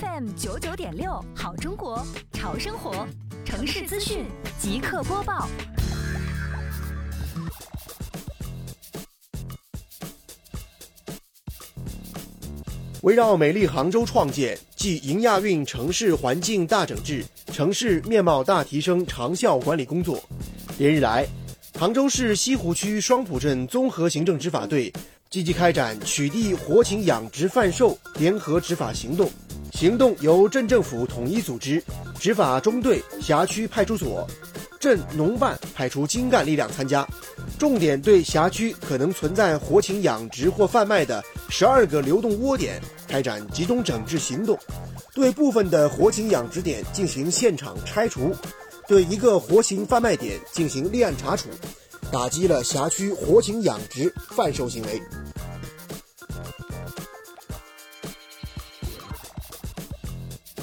FM 九九点六，好中国，潮生活，城市资讯即刻播报。围绕美丽杭州创建暨迎亚运城市环境大整治、城市面貌大提升长效管理工作，连日来，杭州市西湖区双浦镇综合行政执法队积极开展取缔活禽养殖贩售联合执法行动。行动由镇政府统一组织，执法中队、辖区派出所、镇农办派出精干力量参加，重点对辖区可能存在活禽养殖或贩卖的十二个流动窝点开展集中整治行动，对部分的活禽养殖点进行现场拆除，对一个活禽贩卖点进行立案查处，打击了辖区活禽养殖贩售行为。